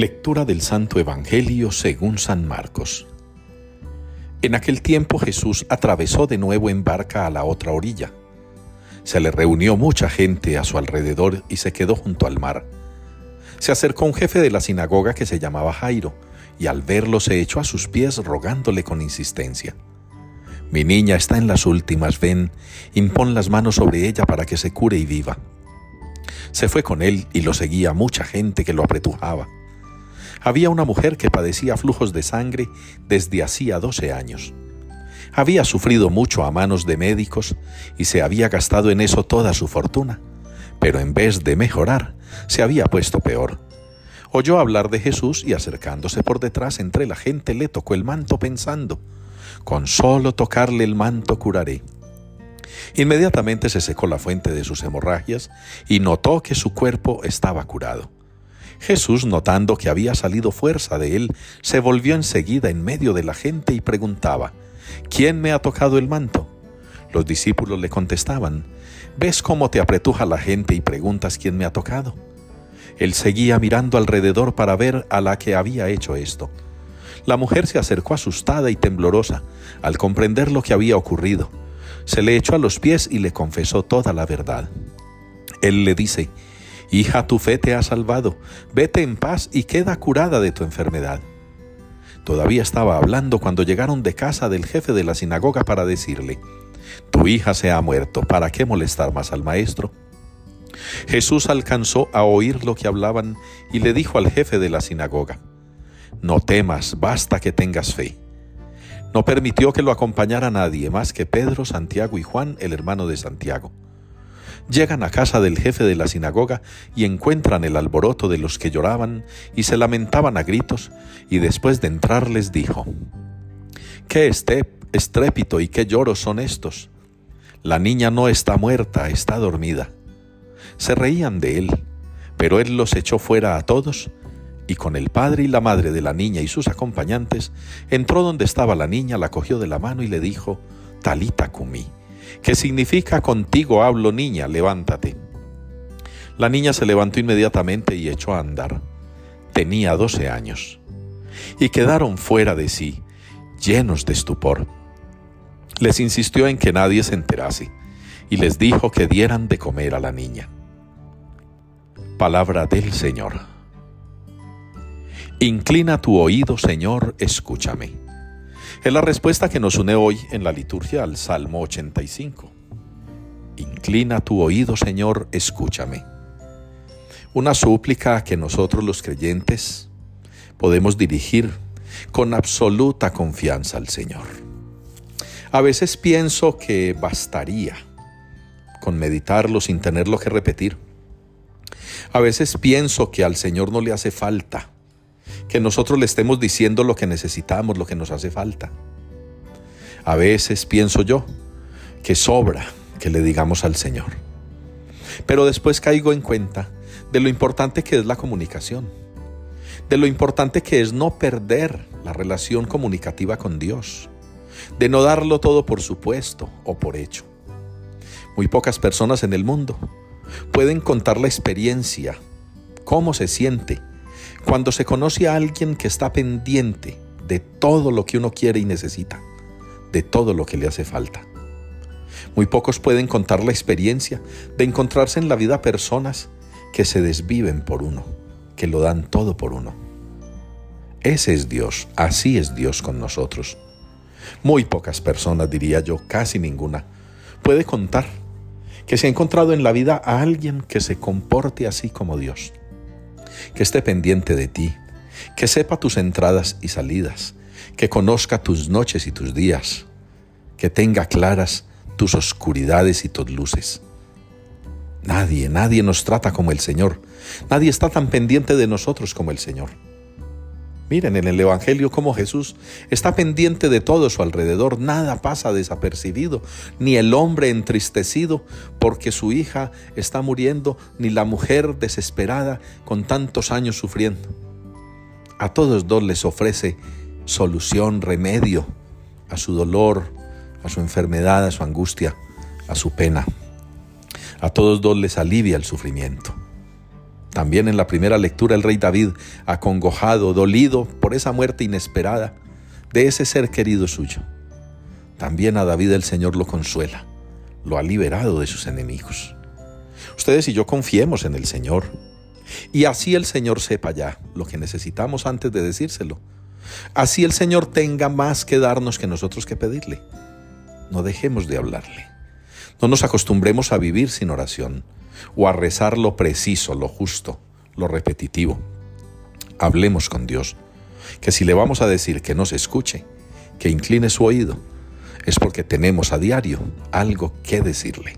Lectura del Santo Evangelio según San Marcos. En aquel tiempo Jesús atravesó de nuevo en barca a la otra orilla. Se le reunió mucha gente a su alrededor y se quedó junto al mar. Se acercó un jefe de la sinagoga que se llamaba Jairo, y al verlo se echó a sus pies rogándole con insistencia. Mi niña está en las últimas, ven, impon las manos sobre ella para que se cure y viva. Se fue con él y lo seguía mucha gente que lo apretujaba había una mujer que padecía flujos de sangre desde hacía 12 años. Había sufrido mucho a manos de médicos y se había gastado en eso toda su fortuna, pero en vez de mejorar, se había puesto peor. Oyó hablar de Jesús y acercándose por detrás entre la gente le tocó el manto pensando, con solo tocarle el manto curaré. Inmediatamente se secó la fuente de sus hemorragias y notó que su cuerpo estaba curado. Jesús, notando que había salido fuerza de él, se volvió enseguida en medio de la gente y preguntaba, ¿quién me ha tocado el manto? Los discípulos le contestaban, ¿ves cómo te apretuja la gente y preguntas quién me ha tocado? Él seguía mirando alrededor para ver a la que había hecho esto. La mujer se acercó asustada y temblorosa al comprender lo que había ocurrido. Se le echó a los pies y le confesó toda la verdad. Él le dice, Hija, tu fe te ha salvado, vete en paz y queda curada de tu enfermedad. Todavía estaba hablando cuando llegaron de casa del jefe de la sinagoga para decirle, Tu hija se ha muerto, ¿para qué molestar más al maestro? Jesús alcanzó a oír lo que hablaban y le dijo al jefe de la sinagoga, No temas, basta que tengas fe. No permitió que lo acompañara nadie más que Pedro, Santiago y Juan, el hermano de Santiago. Llegan a casa del jefe de la sinagoga y encuentran el alboroto de los que lloraban y se lamentaban a gritos, y después de entrar les dijo, ¿Qué estrépito y qué lloros son estos? La niña no está muerta, está dormida. Se reían de él, pero él los echó fuera a todos, y con el padre y la madre de la niña y sus acompañantes, entró donde estaba la niña, la cogió de la mano y le dijo, Talita cumí que significa contigo hablo niña, levántate. La niña se levantó inmediatamente y echó a andar. Tenía doce años. Y quedaron fuera de sí, llenos de estupor. Les insistió en que nadie se enterase y les dijo que dieran de comer a la niña. Palabra del Señor. Inclina tu oído, Señor, escúchame. Es la respuesta que nos une hoy en la liturgia al Salmo 85. Inclina tu oído, Señor, escúchame. Una súplica que nosotros los creyentes podemos dirigir con absoluta confianza al Señor. A veces pienso que bastaría con meditarlo sin tenerlo que repetir. A veces pienso que al Señor no le hace falta que nosotros le estemos diciendo lo que necesitamos, lo que nos hace falta. A veces pienso yo que sobra que le digamos al Señor. Pero después caigo en cuenta de lo importante que es la comunicación, de lo importante que es no perder la relación comunicativa con Dios, de no darlo todo por supuesto o por hecho. Muy pocas personas en el mundo pueden contar la experiencia, cómo se siente cuando se conoce a alguien que está pendiente de todo lo que uno quiere y necesita, de todo lo que le hace falta. Muy pocos pueden contar la experiencia de encontrarse en la vida personas que se desviven por uno, que lo dan todo por uno. Ese es Dios, así es Dios con nosotros. Muy pocas personas, diría yo, casi ninguna, puede contar que se ha encontrado en la vida a alguien que se comporte así como Dios que esté pendiente de ti, que sepa tus entradas y salidas, que conozca tus noches y tus días, que tenga claras tus oscuridades y tus luces. Nadie, nadie nos trata como el Señor. Nadie está tan pendiente de nosotros como el Señor. Miren en el Evangelio cómo Jesús está pendiente de todo su alrededor, nada pasa desapercibido, ni el hombre entristecido porque su hija está muriendo, ni la mujer desesperada con tantos años sufriendo. A todos dos les ofrece solución, remedio a su dolor, a su enfermedad, a su angustia, a su pena. A todos dos les alivia el sufrimiento. También en la primera lectura el rey David, acongojado, dolido por esa muerte inesperada de ese ser querido suyo. También a David el Señor lo consuela, lo ha liberado de sus enemigos. Ustedes y yo confiemos en el Señor. Y así el Señor sepa ya lo que necesitamos antes de decírselo. Así el Señor tenga más que darnos que nosotros que pedirle. No dejemos de hablarle. No nos acostumbremos a vivir sin oración o a rezar lo preciso, lo justo, lo repetitivo. Hablemos con Dios, que si le vamos a decir que nos escuche, que incline su oído, es porque tenemos a diario algo que decirle.